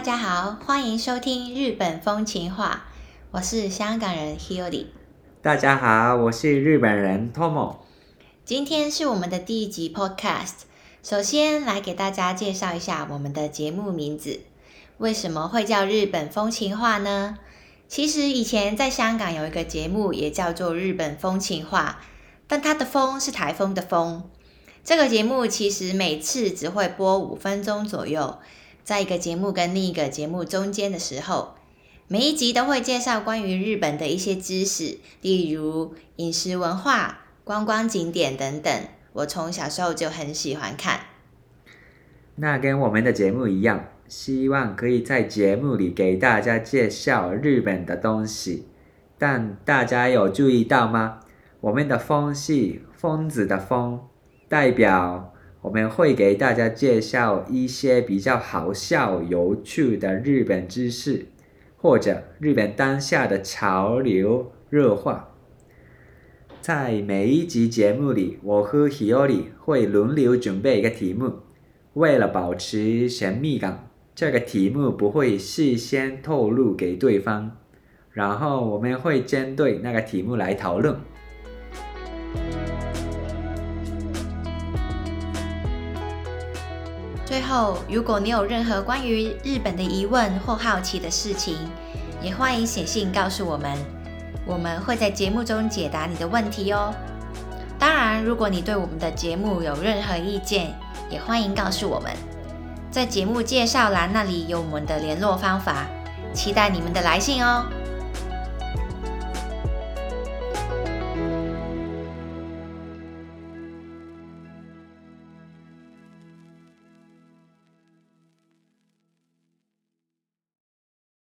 大家好，欢迎收听日本风情话，我是香港人 Hilly。大家好，我是日本人 Tomo。今天是我们的第一集 Podcast。首先来给大家介绍一下我们的节目名字，为什么会叫日本风情话呢？其实以前在香港有一个节目也叫做日本风情话，但它的风是台风的风。这个节目其实每次只会播五分钟左右，在一个节目跟另一个节目中间的时候，每一集都会介绍关于日本的一些知识，例如饮食文化、观光景点等等。我从小时候就很喜欢看。那跟我们的节目一样，希望可以在节目里给大家介绍日本的东西。但大家有注意到吗？我们的“风”是疯子的“疯”，代表我们会给大家介绍一些比较好笑、有趣的日本知识，或者日本当下的潮流热话。在每一集节目里，我和 Hiori 会轮流准备一个题目，为了保持神秘感，这个题目不会事先透露给对方，然后我们会针对那个题目来讨论。最后，如果你有任何关于日本的疑问或好奇的事情，也欢迎写信告诉我们。我们会在节目中解答你的问题哦。当然，如果你对我们的节目有任何意见，也欢迎告诉我们。在节目介绍栏那里有我们的联络方法，期待你们的来信哦。